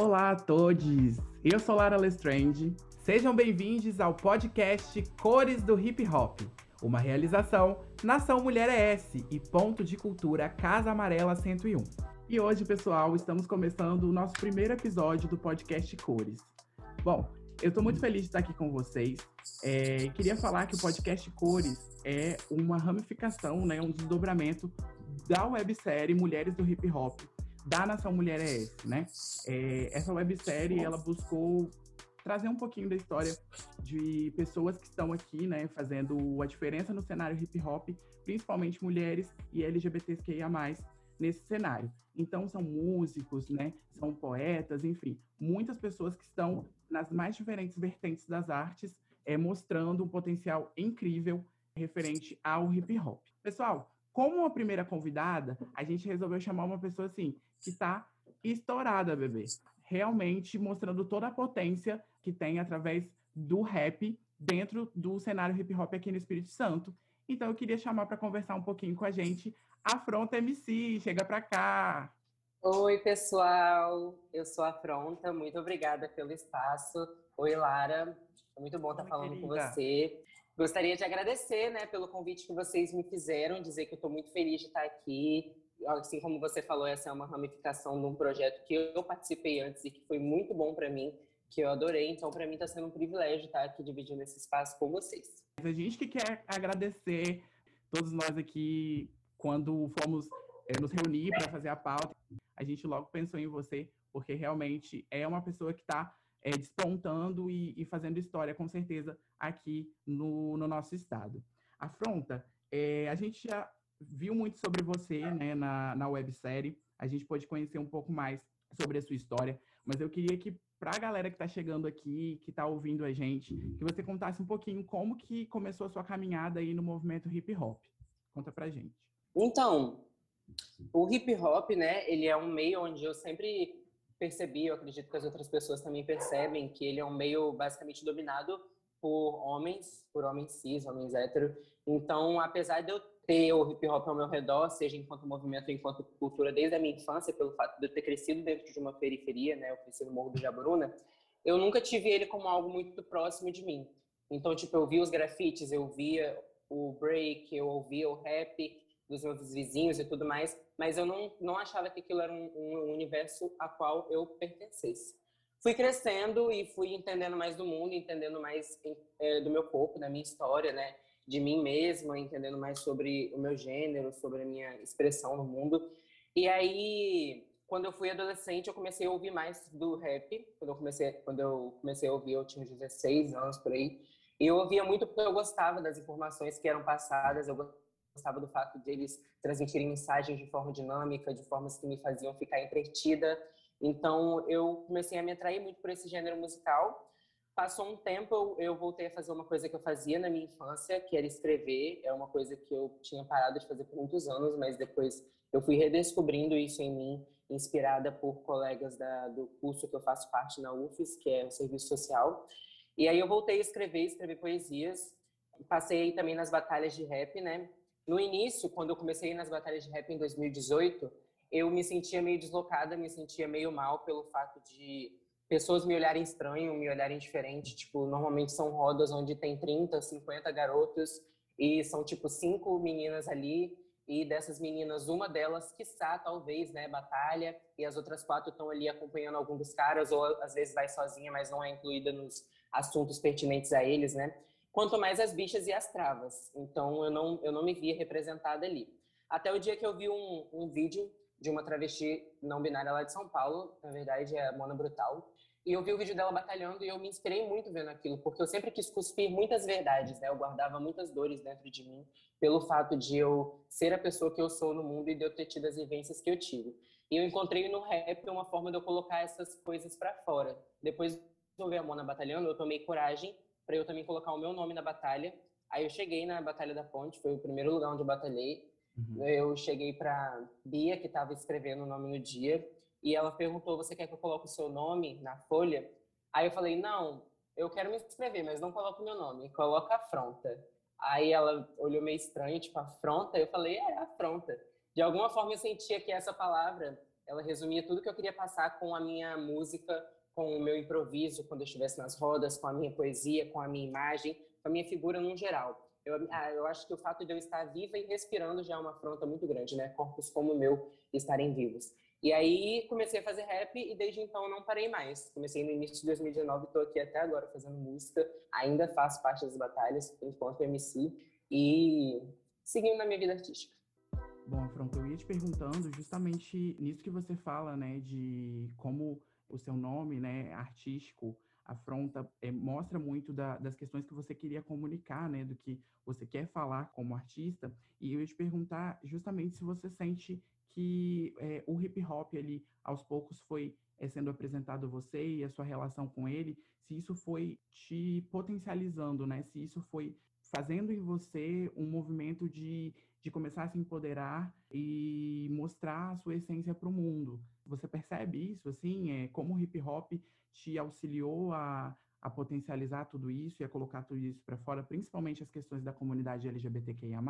Olá a todos! Eu sou Lara Lestrande. Sejam bem-vindos ao podcast Cores do Hip Hop, uma realização Nação Mulher ES e Ponto de Cultura Casa Amarela 101. E hoje, pessoal, estamos começando o nosso primeiro episódio do podcast Cores. Bom, eu estou muito feliz de estar aqui com vocês. É, queria falar que o podcast Cores é uma ramificação, né, um desdobramento da websérie Mulheres do Hip Hop, da Nação Mulher ES, né? É, essa websérie, ela buscou trazer um pouquinho da história de pessoas que estão aqui, né, fazendo a diferença no cenário hip hop, principalmente mulheres e LGBTQIA+, nesse cenário. Então, são músicos, né, são poetas, enfim, muitas pessoas que estão nas mais diferentes vertentes das artes, é, mostrando um potencial incrível referente ao hip hop. Pessoal, como uma primeira convidada, a gente resolveu chamar uma pessoa assim, que está estourada, bebê. Realmente mostrando toda a potência que tem através do rap dentro do cenário hip hop aqui no Espírito Santo. Então eu queria chamar para conversar um pouquinho com a gente a Fronta MC. Chega para cá. Oi, pessoal. Eu sou a Fronta. Muito obrigada pelo espaço. Oi, Lara. Muito bom estar falando querida. com você. Gostaria de agradecer, né, pelo convite que vocês me fizeram, dizer que eu estou muito feliz de estar aqui. Assim como você falou, essa é uma ramificação de um projeto que eu participei antes e que foi muito bom para mim, que eu adorei. Então, para mim está sendo um privilégio estar aqui dividindo esse espaço com vocês. A gente que quer agradecer todos nós aqui quando fomos é, nos reunir para fazer a pauta, a gente logo pensou em você, porque realmente é uma pessoa que está é, despontando e, e, fazendo história, com certeza, aqui no, no nosso estado. Afronta, é, a gente já viu muito sobre você né, na, na websérie, a gente pode conhecer um pouco mais sobre a sua história, mas eu queria que, para a galera que está chegando aqui, que está ouvindo a gente, que você contasse um pouquinho como que começou a sua caminhada aí no movimento hip hop. Conta pra gente. Então, o hip hop, né, ele é um meio onde eu sempre percebi, eu acredito que as outras pessoas também percebem, que ele é um meio basicamente dominado por homens, por homens cis, homens héteros. Então, apesar de eu ter o hip hop ao meu redor, seja enquanto movimento, enquanto cultura, desde a minha infância, pelo fato de eu ter crescido dentro de uma periferia, né, eu cresci no Morro do Jaburuna, eu nunca tive ele como algo muito próximo de mim. Então, tipo, eu via os grafites, eu via o break, eu ouvia o rap, dos meus vizinhos e tudo mais, mas eu não, não achava que aquilo era um, um universo a qual eu pertencesse. Fui crescendo e fui entendendo mais do mundo, entendendo mais é, do meu corpo, da minha história, né? De mim mesma, entendendo mais sobre o meu gênero, sobre a minha expressão no mundo. E aí, quando eu fui adolescente, eu comecei a ouvir mais do rap. Quando eu comecei, quando eu comecei a ouvir, eu tinha 16 anos por aí. E eu ouvia muito porque eu gostava das informações que eram passadas, eu gostava do fato de eles transmitirem mensagens de forma dinâmica, de formas que me faziam ficar entretida. Então, eu comecei a me atrair muito por esse gênero musical. Passou um tempo, eu voltei a fazer uma coisa que eu fazia na minha infância, que era escrever. É uma coisa que eu tinha parado de fazer por muitos anos, mas depois eu fui redescobrindo isso em mim, inspirada por colegas da, do curso que eu faço parte na UFES, que é o Serviço Social. E aí eu voltei a escrever, escrever poesias. Passei também nas batalhas de rap, né? No início, quando eu comecei nas batalhas de rap em 2018, eu me sentia meio deslocada, me sentia meio mal pelo fato de pessoas me olharem estranho, me olharem diferente. Tipo, normalmente são rodas onde tem 30, 50 garotos e são tipo cinco meninas ali. E dessas meninas, uma delas, quiçá, talvez, né, batalha, e as outras quatro estão ali acompanhando algum dos caras, ou às vezes vai sozinha, mas não é incluída nos assuntos pertinentes a eles, né? Quanto mais as bichas e as travas. Então eu não, eu não me via representada ali. Até o dia que eu vi um, um vídeo de uma travesti não binária lá de São Paulo, na verdade é Mona Brutal, e eu vi o vídeo dela batalhando e eu me inspirei muito vendo aquilo, porque eu sempre quis cuspir muitas verdades, né? Eu guardava muitas dores dentro de mim pelo fato de eu ser a pessoa que eu sou no mundo e de eu ter tido as vivências que eu tive. E eu encontrei no rap uma forma de eu colocar essas coisas para fora. Depois de eu ver a Mona batalhando, eu tomei coragem para eu também colocar o meu nome na batalha. Aí eu cheguei na Batalha da Ponte, foi o primeiro lugar onde eu batalhei. Uhum. Eu cheguei para Bia, que estava escrevendo o nome no dia, e ela perguntou: Você quer que eu coloque o seu nome na folha? Aí eu falei: Não, eu quero me inscrever, mas não coloco o meu nome, coloca afronta. Aí ela olhou meio estranho, tipo, afronta? Eu falei: É, afronta. De alguma forma eu sentia que essa palavra ela resumia tudo que eu queria passar com a minha música, com o meu improviso, quando eu estivesse nas rodas, com a minha poesia, com a minha imagem, com a minha figura no geral. Eu, ah, eu acho que o fato de eu estar viva e respirando já é uma afronta muito grande, né? Corpos como o meu estarem vivos. E aí comecei a fazer rap e desde então não parei mais. Comecei no início de 2019 e estou aqui até agora fazendo música. Ainda faço parte das batalhas enquanto MC e seguindo na minha vida artística. Bom, Afronto, eu ia te perguntando justamente nisso que você fala, né, de como o seu nome, né, artístico, afronta, é, mostra muito da, das questões que você queria comunicar, né, do que você quer falar como artista. E eu ia te perguntar justamente se você sente que é, o hip hop ali, aos poucos, foi é, sendo apresentado a você e a sua relação com ele, se isso foi te potencializando, né, se isso foi fazendo em você um movimento de, de começar a se empoderar e mostrar a sua essência para o mundo. Você percebe isso, assim, é, como o hip hop te auxiliou a, a potencializar tudo isso e a colocar tudo isso para fora, principalmente as questões da comunidade LGBTQIA+.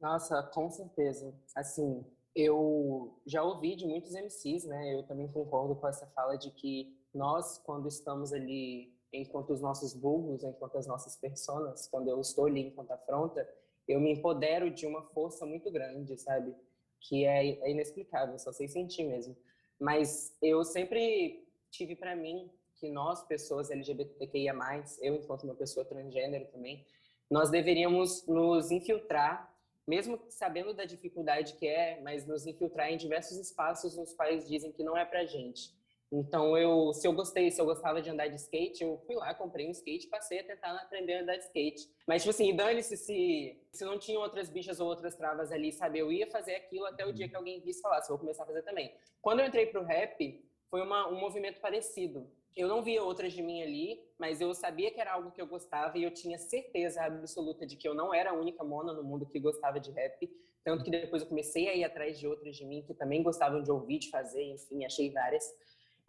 Nossa, com certeza. Assim, eu já ouvi de muitos MCs, né? Eu também concordo com essa fala de que nós, quando estamos ali enquanto os nossos vulgos, enquanto as nossas personas, quando eu estou ali enquanto afronta, eu me empodero de uma força muito grande, sabe? Que é, é inexplicável, só sei sentir mesmo. Mas eu sempre tive para mim que nós, pessoas LGBTQIA+, eu enquanto uma pessoa transgênero também, nós deveríamos nos infiltrar, mesmo sabendo da dificuldade que é, mas nos infiltrar em diversos espaços nos quais dizem que não é pra gente. Então, eu, se eu gostei, se eu gostava de andar de skate, eu fui lá, comprei um skate e passei a tentar aprender a andar de skate. Mas, tipo assim, dane-se se, se não tinha outras bichas ou outras travas ali, sabe? Eu ia fazer aquilo até o dia que alguém visse falar, se vou começar a fazer também. Quando eu entrei pro rap, foi uma, um movimento parecido. Eu não via outras de mim ali, mas eu sabia que era algo que eu gostava e eu tinha certeza absoluta de que eu não era a única mona no mundo que gostava de rap. Tanto que depois eu comecei a ir atrás de outras de mim que também gostavam de ouvir, de fazer, enfim, achei várias.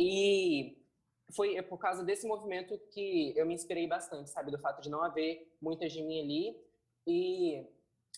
E foi por causa desse movimento que eu me inspirei bastante, sabe? Do fato de não haver muitas de mim ali e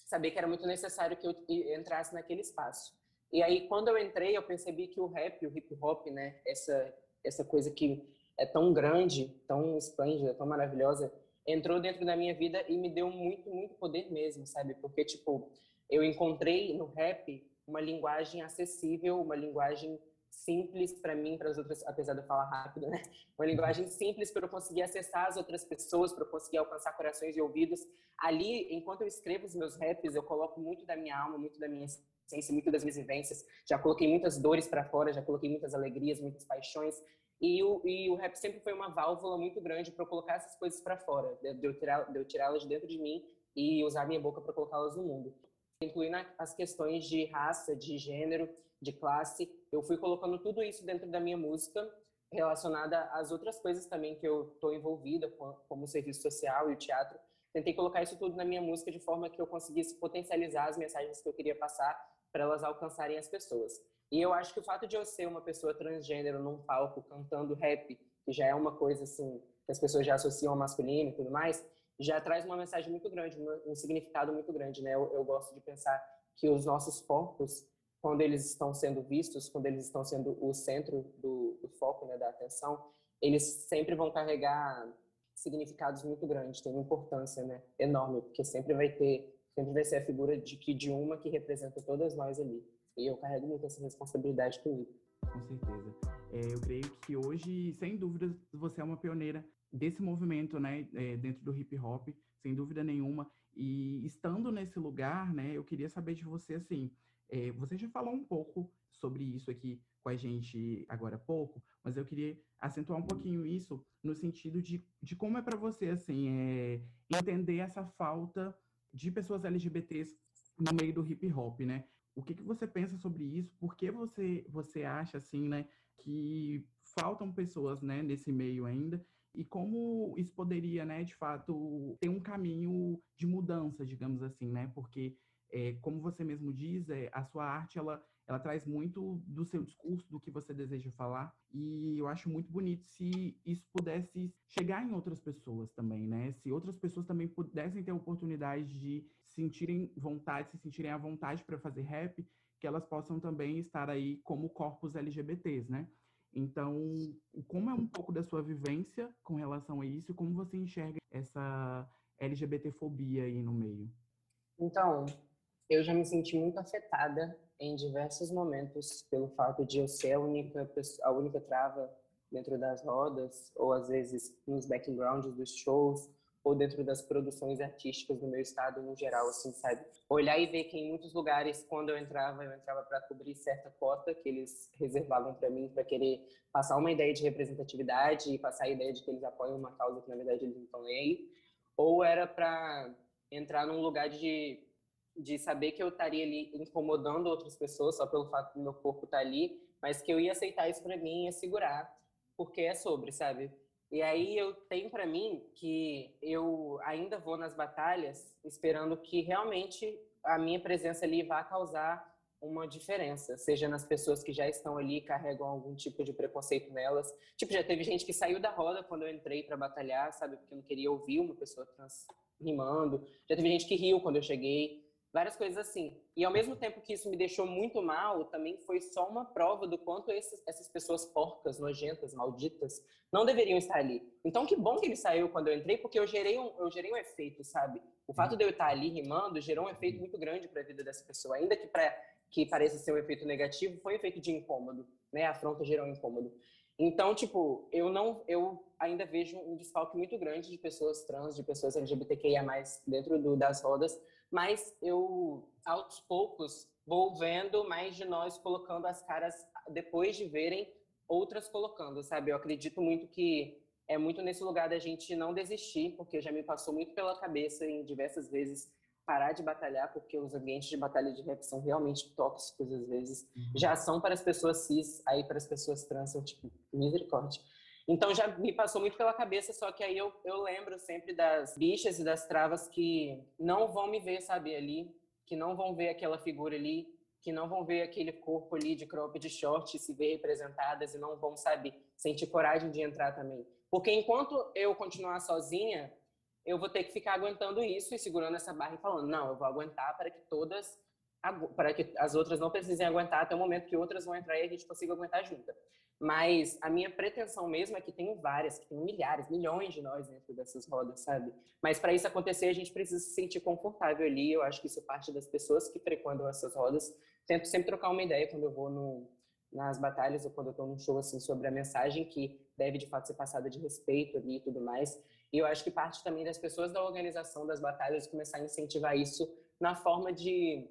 saber que era muito necessário que eu entrasse naquele espaço. E aí, quando eu entrei, eu percebi que o rap, o hip hop, né? Essa, essa coisa que é tão grande, tão esplêndida, tão maravilhosa, entrou dentro da minha vida e me deu muito, muito poder mesmo, sabe? Porque, tipo, eu encontrei no rap uma linguagem acessível, uma linguagem simples para mim, para as outras, apesar de eu falar rápido, né? Uma linguagem simples para eu conseguir acessar as outras pessoas, para eu conseguir alcançar corações e ouvidos. Ali, enquanto eu escrevo os meus raps, eu coloco muito da minha alma, muito da minha essência, muito das minhas vivências. Já coloquei muitas dores para fora, já coloquei muitas alegrias, muitas paixões. E o, e o rap sempre foi uma válvula muito grande para eu colocar essas coisas para fora, de, de eu tirá-las tirá de dentro de mim e usar minha boca para colocá-las no mundo. Incluindo as questões de raça, de gênero, de classe. Eu fui colocando tudo isso dentro da minha música, relacionada às outras coisas também que eu estou envolvida, como o serviço social e o teatro. Tentei colocar isso tudo na minha música de forma que eu conseguisse potencializar as mensagens que eu queria passar para elas alcançarem as pessoas. E eu acho que o fato de eu ser uma pessoa transgênero num palco cantando rap, que já é uma coisa assim que as pessoas já associam ao masculino e tudo mais, já traz uma mensagem muito grande, um significado muito grande, né? Eu, eu gosto de pensar que os nossos corpos quando eles estão sendo vistos, quando eles estão sendo o centro do, do foco, né, da atenção, eles sempre vão carregar significados muito grandes, tem uma importância, né, enorme, porque sempre vai ter, sempre vai ser a figura de que de uma que representa todas nós ali. E eu carrego muito essa responsabilidade comigo. Com certeza. É, eu creio que hoje, sem dúvida, você é uma pioneira desse movimento, né, é, dentro do hip hop, sem dúvida nenhuma. E estando nesse lugar, né, eu queria saber de você, assim, é, você já falou um pouco sobre isso aqui com a gente agora há pouco, mas eu queria acentuar um pouquinho isso no sentido de, de como é para você, assim, é, entender essa falta de pessoas LGBTs no meio do hip hop, né? O que, que você pensa sobre isso? Por que você, você acha, assim, né, que faltam pessoas, né, nesse meio ainda? E como isso poderia, né, de fato, ter um caminho de mudança, digamos assim, né? Porque é, como você mesmo diz, é, a sua arte ela, ela traz muito do seu discurso, do que você deseja falar, e eu acho muito bonito se isso pudesse chegar em outras pessoas também, né? Se outras pessoas também pudessem ter a oportunidade de sentirem vontade, se sentirem à vontade para fazer rap, que elas possam também estar aí como corpos LGBTs, né? Então, como é um pouco da sua vivência com relação a isso? Como você enxerga essa LGBTfobia aí no meio? Então, eu já me senti muito afetada em diversos momentos pelo fato de eu ser a única a única trava dentro das rodas ou às vezes nos backgrounds dos shows ou dentro das produções artísticas do meu estado no geral, assim, sabe? Olhar e ver que em muitos lugares, quando eu entrava, eu entrava para cobrir certa cota que eles reservavam para mim, para querer passar uma ideia de representatividade e passar a ideia de que eles apoiam uma causa que na verdade eles não estão nem aí, ou era para entrar num lugar de de saber que eu estaria ali incomodando outras pessoas só pelo fato do meu corpo estar tá ali, mas que eu ia aceitar isso para mim ia segurar, porque é sobre, sabe? E aí eu tenho para mim que eu ainda vou nas batalhas esperando que realmente a minha presença ali vá causar uma diferença, seja nas pessoas que já estão ali carregam algum tipo de preconceito nelas. Tipo, já teve gente que saiu da roda quando eu entrei para batalhar, sabe, porque não queria ouvir uma pessoa trans rimando. Já teve gente que riu quando eu cheguei várias coisas assim. E ao mesmo tempo que isso me deixou muito mal, também foi só uma prova do quanto esses, essas pessoas porcas, nojentas, malditas, não deveriam estar ali. Então, que bom que ele saiu quando eu entrei, porque eu gerei um, eu gerei um efeito, sabe? O fato de eu estar ali rimando gerou um efeito muito grande para a vida dessa pessoa, ainda que para que pareça ser um efeito negativo, foi um efeito de incômodo, né? A afronta gerou um incômodo. Então, tipo, eu não, eu ainda vejo um desfalque muito grande de pessoas trans, de pessoas LGBTQIA+, dentro do, das rodas, mas eu, aos poucos, vou vendo mais de nós colocando as caras depois de verem outras colocando, sabe? Eu acredito muito que é muito nesse lugar da gente não desistir, porque já me passou muito pela cabeça em diversas vezes parar de batalhar, porque os ambientes de batalha de rap são realmente tóxicos às vezes. Uhum. Já são para as pessoas cis, aí para as pessoas trans são tipo misericórdia. Então já me passou muito pela cabeça, só que aí eu, eu lembro sempre das bichas e das travas que não vão me ver, sabe, ali, que não vão ver aquela figura ali, que não vão ver aquele corpo ali de crop de short se ver representadas e não vão, sabe, sentir coragem de entrar também. Porque enquanto eu continuar sozinha, eu vou ter que ficar aguentando isso e segurando essa barra e falando, não, eu vou aguentar para que todas para que as outras não precisem aguentar até o momento que outras vão entrar e a gente consiga aguentar junto. Mas a minha pretensão mesmo é que tenham várias, que tenham milhares, milhões de nós dentro dessas rodas, sabe? Mas para isso acontecer, a gente precisa se sentir confortável ali. Eu acho que isso é parte das pessoas que frequentam essas rodas. Tento sempre trocar uma ideia quando eu vou no, nas batalhas ou quando eu estou num show assim sobre a mensagem que deve de fato ser passada de respeito ali e tudo mais. E eu acho que parte também das pessoas da organização das batalhas começar a incentivar isso na forma de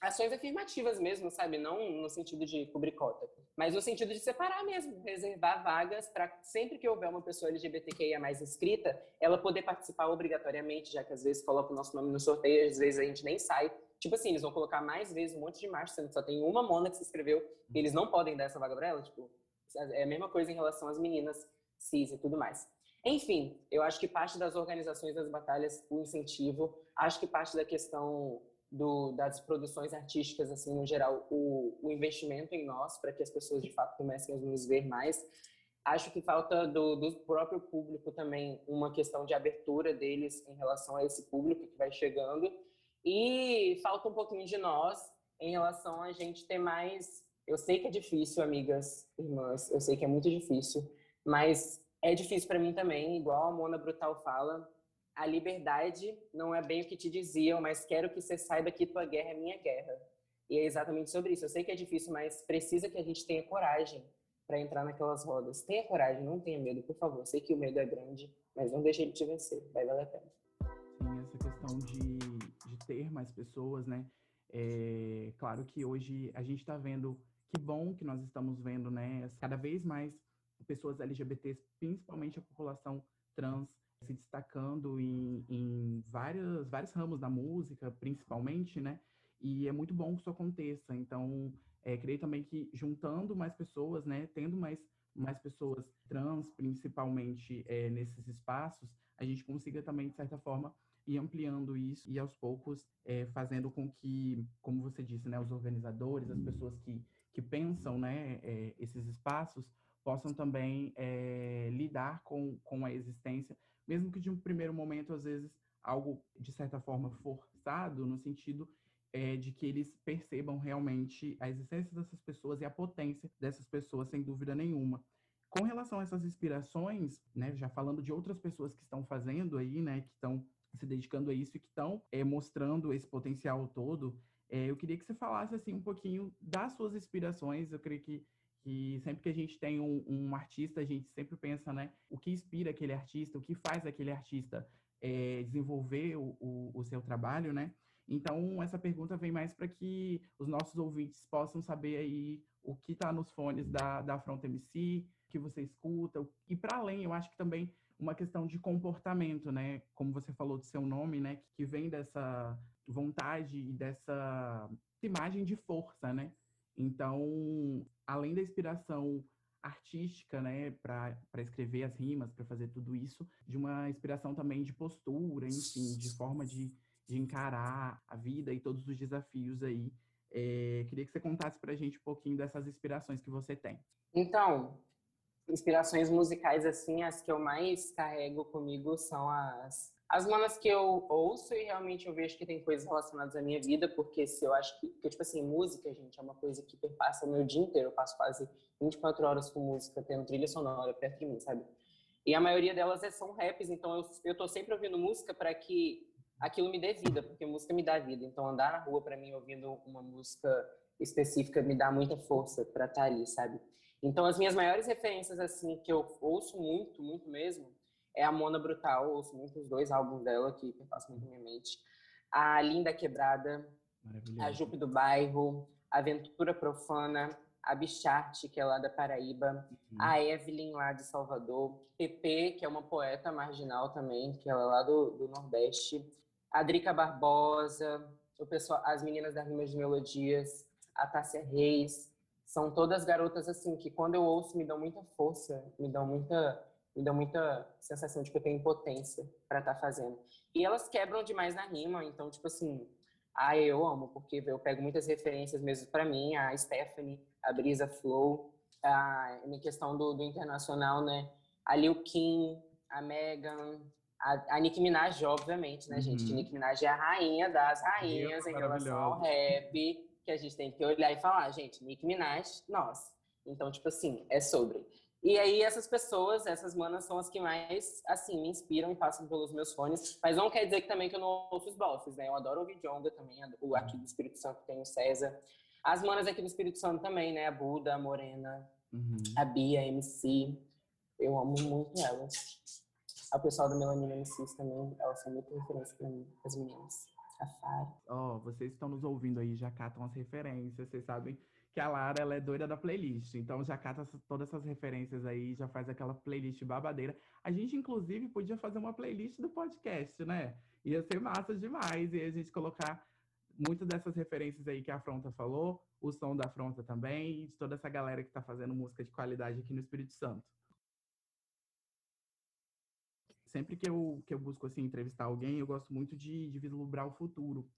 ações afirmativas mesmo, sabe? Não no sentido de cobrir cota, mas no sentido de separar mesmo, reservar vagas para sempre que houver uma pessoa LGBTQIA mais inscrita, ela poder participar obrigatoriamente, já que às vezes coloca o nosso nome no sorteio, às vezes a gente nem sai. Tipo assim, eles vão colocar mais vezes um monte de macho, sendo que só tem uma mona que se inscreveu e eles não podem dar essa vaga para ela. Tipo, é a mesma coisa em relação às meninas cis e tudo mais. Enfim, eu acho que parte das organizações das batalhas, o incentivo, acho que parte da questão do, das produções artísticas, assim, no geral, o, o investimento em nós, para que as pessoas de fato comecem a nos ver mais. Acho que falta do, do próprio público também uma questão de abertura deles em relação a esse público que vai chegando. E falta um pouquinho de nós em relação a gente ter mais. Eu sei que é difícil, amigas, irmãs, eu sei que é muito difícil, mas é difícil para mim também, igual a Mona Brutal fala a liberdade não é bem o que te diziam, mas quero que você saiba que tua guerra é minha guerra. E é exatamente sobre isso. Eu sei que é difícil, mas precisa que a gente tenha coragem para entrar naquelas rodas. Tenha coragem, não tenha medo, por favor. Sei que o medo é grande, mas não deixe ele te vencer. Vai valer a pena. Sim, essa questão de, de ter mais pessoas, né? É claro que hoje a gente está vendo, que bom que nós estamos vendo, né? Cada vez mais pessoas LGBTs, principalmente a população trans, se destacando em, em vários, vários ramos da música, principalmente, né? E é muito bom que isso aconteça. Então, é, creio também que juntando mais pessoas, né, tendo mais, mais pessoas trans, principalmente é, nesses espaços, a gente consiga também, de certa forma, ir ampliando isso e aos poucos é, fazendo com que, como você disse, né, os organizadores, as pessoas que, que pensam né, é, esses espaços, possam também é, lidar com, com a existência mesmo que de um primeiro momento, às vezes, algo de certa forma forçado, no sentido é, de que eles percebam realmente a existência dessas pessoas e a potência dessas pessoas, sem dúvida nenhuma. Com relação a essas inspirações, né, já falando de outras pessoas que estão fazendo aí, né, que estão se dedicando a isso e que estão é, mostrando esse potencial todo, é, eu queria que você falasse assim um pouquinho das suas inspirações. Eu creio que, que sempre que a gente tem um, um, artista, a gente sempre pensa, né, o que inspira aquele artista, o que faz aquele artista é, desenvolver o, o, o seu trabalho, né? Então, essa pergunta vem mais para que os nossos ouvintes possam saber aí o que está nos fones da, da Front MC, que você escuta, e para além, eu acho que também uma questão de comportamento, né? Como você falou do seu nome, né? Que vem dessa vontade e dessa imagem de força, né? Então, além da inspiração artística, né, para escrever as rimas, para fazer tudo isso, de uma inspiração também de postura, enfim, de forma de, de encarar a vida e todos os desafios aí. É, queria que você contasse para a gente um pouquinho dessas inspirações que você tem. Então, inspirações musicais, assim, as que eu mais carrego comigo são as, as manas que eu ouço e realmente eu vejo que tem coisas relacionadas à minha vida, porque se eu acho que, tipo assim, música, gente, é uma coisa que perpassa o meu dia inteiro. Eu passo quase 24 horas com música, tendo trilha sonora perto de mim, sabe? E a maioria delas é, são raps, então eu, eu tô sempre ouvindo música para que aquilo me dê vida, porque música me dá vida. Então andar na rua para mim ouvindo uma música específica me dá muita força para estar tá ali, sabe? Então, as minhas maiores referências, assim, que eu ouço muito, muito mesmo, é a Mona Brutal, eu ouço muito os dois álbuns dela, que passam muito na minha mente. A Linda Quebrada, a Jupe do Bairro, a Aventura Profana, a Bicharte, que é lá da Paraíba, uhum. a Evelyn, lá de Salvador, Pepe, que é uma poeta marginal também, que ela é lá do, do Nordeste, a Drica Barbosa, o pessoal, as meninas das Rimas de Melodias, a Tássia Reis, são todas garotas assim que quando eu ouço me dão muita força, me dão muita me dão muita sensação de que eu tenho potência para estar tá fazendo. E elas quebram demais na rima, então tipo assim, ah, eu amo porque eu pego muitas referências mesmo para mim, a Stephanie, a Brisa Flow, a em questão do, do internacional, né? A Lil Kim, a Megan, a, a Nicki Minaj, obviamente, né, uhum. gente? Nicki Minaj é a rainha das rainhas em relação ao rap que a gente tem que olhar e falar, gente, Nick Minaj, nós. Então, tipo assim, é sobre. E aí, essas pessoas, essas manas são as que mais, assim, me inspiram e passam pelos meus fones. Mas não quer dizer que também que eu não ouço os bosses, né? Eu adoro ouvir Jonga também, o aqui do Espírito Santo tem o César. As manas aqui do Espírito Santo também, né? A Buda, a Morena, uhum. a Bia, a MC. Eu amo muito elas. O pessoal da Melanina MCs também, elas são muito referência pra mim, as meninas. Ó, oh, vocês estão nos ouvindo aí, já catam as referências, vocês sabem que a Lara ela é doida da playlist, então já cata todas essas referências aí, já faz aquela playlist babadeira. A gente, inclusive, podia fazer uma playlist do podcast, né? Ia ser massa demais, e a gente colocar muitas dessas referências aí que a Afronta falou, o som da Afronta também, e de toda essa galera que tá fazendo música de qualidade aqui no Espírito Santo sempre que eu, que eu busco assim entrevistar alguém, eu gosto muito de, de vislumbrar o futuro.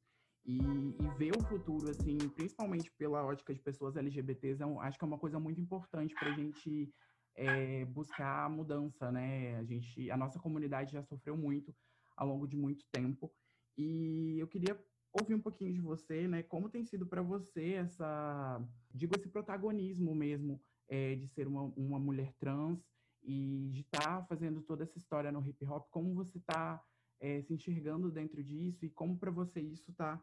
E, e, ver o futuro, assim, principalmente pela ótica de pessoas LGBTs, é um, acho que é uma coisa muito importante para a gente é, buscar mudança, né? A gente, a nossa comunidade já sofreu muito ao longo de muito tempo. E eu queria ouvir um pouquinho de você, né? Como tem sido para você essa, digo, esse protagonismo mesmo é, de ser uma, uma mulher trans e de estar tá fazendo toda essa história no hip hop, como você está é, se enxergando dentro disso e como para você isso está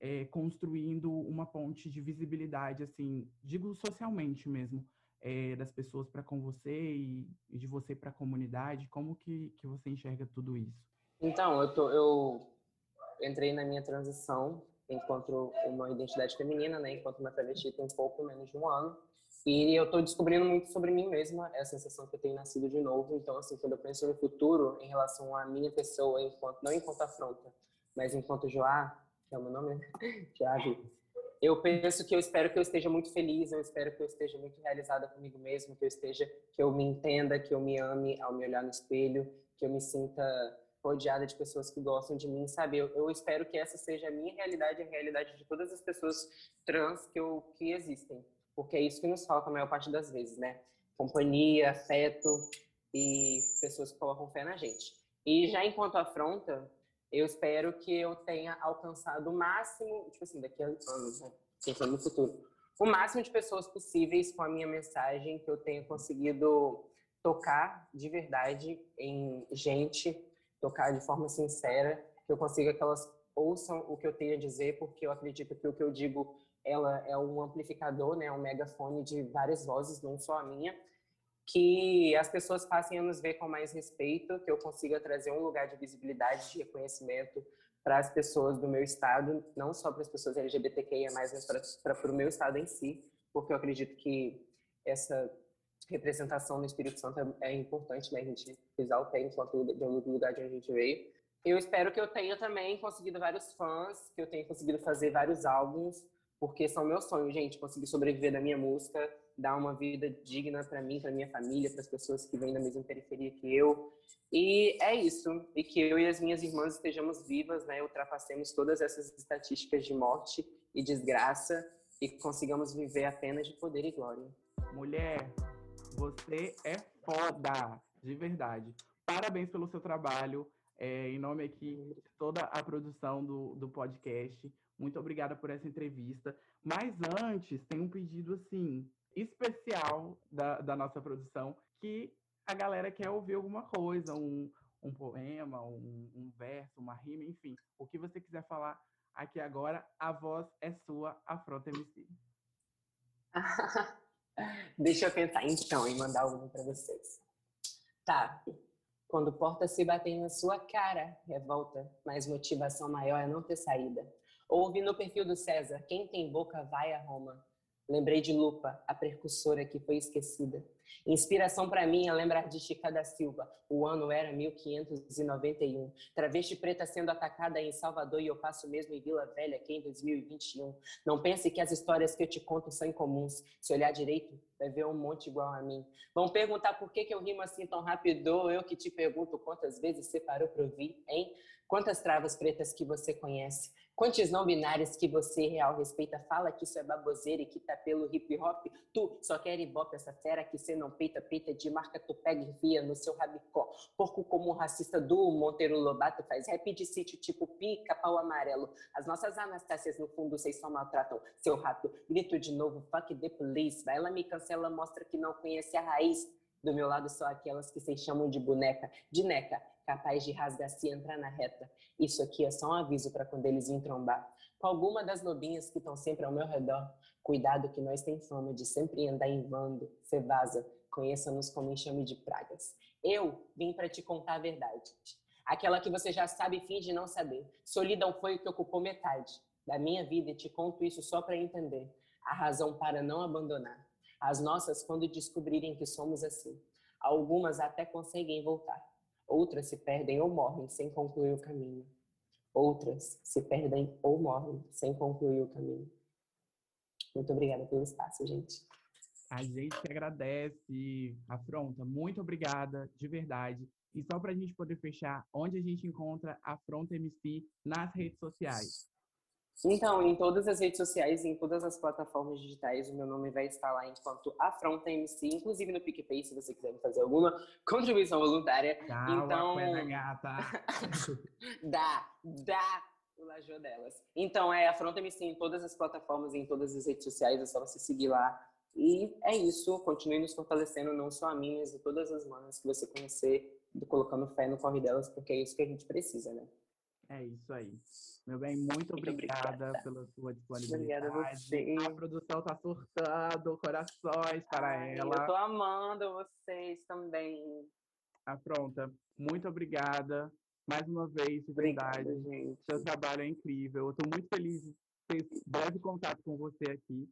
é, construindo uma ponte de visibilidade, assim, digo socialmente mesmo, é, das pessoas para com você e, e de você para a comunidade, como que, que você enxerga tudo isso? Então, eu, tô, eu entrei na minha transição enquanto uma identidade feminina, né, enquanto uma travesti tem pouco menos de um ano, e eu estou descobrindo muito sobre mim mesma, é a sensação que eu tenho nascido de novo. Então, assim, quando eu penso no futuro, em relação à minha pessoa, enquanto não enquanto afronta, mas enquanto Joá, é o meu nome, né? Joavi, eu penso que eu espero que eu esteja muito feliz, eu espero que eu esteja muito realizada comigo mesmo, que eu esteja, que eu me entenda, que eu me ame ao me olhar no espelho, que eu me sinta rodeada de pessoas que gostam de mim, sabe? Eu, eu espero que essa seja a minha realidade, a realidade de todas as pessoas trans que, eu, que existem porque é isso que nos falta a maior parte das vezes, né? Companhia, afeto e pessoas que colocam fé na gente. E já enquanto afronta, eu espero que eu tenha alcançado o máximo, tipo assim, daqui a anos, né? Pensando no futuro, o máximo de pessoas possíveis com a minha mensagem, que eu tenha conseguido tocar de verdade em gente, tocar de forma sincera, que eu consiga que elas ouçam o que eu tenho a dizer, porque eu acredito que o que eu digo ela é um amplificador, né, um megafone de várias vozes, não só a minha, que as pessoas passem a nos ver com mais respeito, que eu consiga trazer um lugar de visibilidade, de reconhecimento para as pessoas do meu estado, não só para as pessoas LGBTQIA+, mas para o meu estado em si, porque eu acredito que essa representação no Espírito Santo é, é importante, né? A gente pisar o pé enquanto de lugar de onde a gente veio. Eu espero que eu tenha também conseguido vários fãs, que eu tenha conseguido fazer vários álbuns, porque são meus sonhos, gente, conseguir sobreviver da minha música, dar uma vida digna para mim, para minha família, para as pessoas que vêm da mesma periferia que eu. E é isso, e que eu e as minhas irmãs estejamos vivas, né, ultrapassemos todas essas estatísticas de morte e desgraça e consigamos viver apenas de poder e glória. Mulher, você é foda, de verdade. Parabéns pelo seu trabalho. É, em nome aqui de toda a produção do, do podcast. Muito obrigada por essa entrevista. Mas antes, tem um pedido assim especial da, da nossa produção que a galera quer ouvir alguma coisa, um, um poema, um, um verso, uma rima, enfim. O que você quiser falar aqui agora, a voz é sua, Afronta MC. Deixa eu pensar então em mandar um para vocês. Tá. Quando portas se batem na sua cara, revolta, mas motivação maior é não ter saída. Ouve no perfil do César, quem tem boca vai a Roma. Lembrei de Lupa, a percussora que foi esquecida. Inspiração para mim é lembrar de Chica da Silva. O ano era 1591. Travesti preta sendo atacada em Salvador e eu passo mesmo em Vila Velha aqui em 2021. Não pense que as histórias que eu te conto são incomuns. Se olhar direito, vai ver um monte igual a mim. Vão perguntar por que, que eu rimo assim tão rápido. Eu que te pergunto quantas vezes você parou para ouvir, hein? Quantas travas pretas que você conhece? Quantos não binários que você real respeita fala que isso é baboseira e que tá pelo hip hop? Tu só quer ibope essa fera que cê não peita, peita de marca, tu pega e via no seu rabicó. Porco como racista do Monteiro Lobato faz rap de sítio tipo pica, pau amarelo. As nossas Anastácias no fundo vocês só maltratam. Seu rato, grito de novo, fuck the police. Vai ela me cancela, mostra que não conhece a raiz. Do meu lado só aquelas que vocês chamam de boneca, de neca, capaz de rasgar-se e entrar na reta. Isso aqui é só um aviso para quando eles vêm trombar. Com alguma das lobinhas que estão sempre ao meu redor, cuidado que nós tem fama de sempre andar em bando, cê vaza, conheça-nos como enxame de pragas. Eu vim para te contar a verdade. Aquela que você já sabe e finge não saber. Solidão foi o que ocupou metade da minha vida e te conto isso só para entender. A razão para não abandonar. As nossas, quando descobrirem que somos assim. Algumas até conseguem voltar Outras se perdem ou morrem sem concluir o caminho. Outras se perdem ou morrem sem concluir o caminho. Muito obrigada pelo espaço, gente. A gente que agradece, Afronta. Muito obrigada, de verdade. E só para a gente poder fechar, onde a gente encontra a Afronta MC nas redes sociais? Então, em todas as redes sociais, em todas as plataformas digitais, o meu nome vai estar lá enquanto Afronta MC, inclusive no PicPay, se você quiser fazer alguma contribuição voluntária. Calma, então, gata. dá, dá o lajô delas. Então, é Afronta MC em todas as plataformas, em todas as redes sociais, é só você seguir lá. E é isso, continue nos fortalecendo, não só a mim, mas a todas as manas que você conhecer, colocando fé no corre delas, porque é isso que a gente precisa, né? É isso aí. Meu bem, muito, obrigada, obrigada, pela sua disponibilidade. Obrigada a você. A produção tá surtando corações para Ai, ela. Eu tô amando vocês também. Afronta, muito obrigada. Mais uma vez, de verdade. Obrigada, gente. Seu trabalho é incrível. Eu tô muito feliz de ter breve contato com você aqui.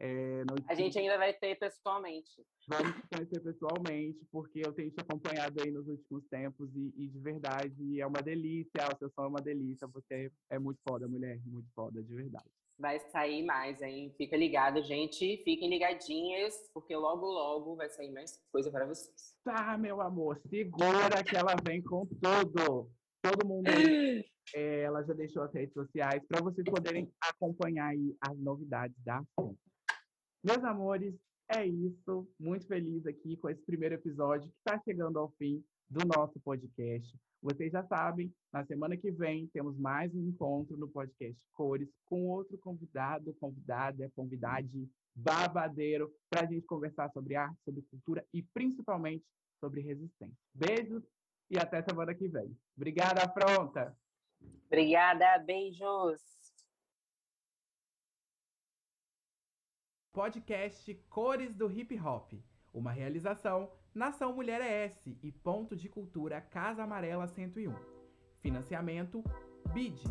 É, a gente ainda vai ter pessoalmente. Vamos te conhecer pessoalmente, porque eu tenho te acompanhado aí nos últimos tempos e, e, de verdade é uma delícia, o seu som é uma delícia, você é muito foda, mulher, muito foda, de verdade. Vai sair mais, hein? Fica ligado, gente, fiquem ligadinhas, porque logo, logo vai sair mais coisa para vocês. Tá, meu amor, segura que ela vem com tudo. Todo mundo é, ela já deixou as redes sociais para vocês poderem acompanhar aí as novidades da ação. Meus amores, é isso. Muito feliz aqui com esse primeiro episódio que está chegando ao fim. do nosso podcast. Vocês já sabem, na semana que vem temos mais um encontro no podcast Cores com outro convidado, convidada, convidade babadeiro para a gente conversar sobre arte, sobre cultura e principalmente sobre resistência. Beijos e até semana que vem. Obrigada, Afronta! Obrigada, beijos! Podcast Cores do Hip Hop, uma realização Nação Mulher ES e Ponto de Cultura Casa Amarela 101. Financiamento BID,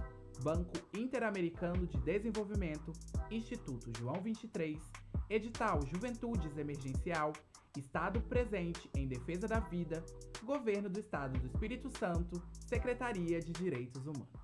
Banco Interamericano de Desenvolvimento, Instituto João 23, Edital Juventudes Emergencial, Estado presente em defesa da vida, Governo do Estado do Espírito Santo, Secretaria de Direitos Humanos.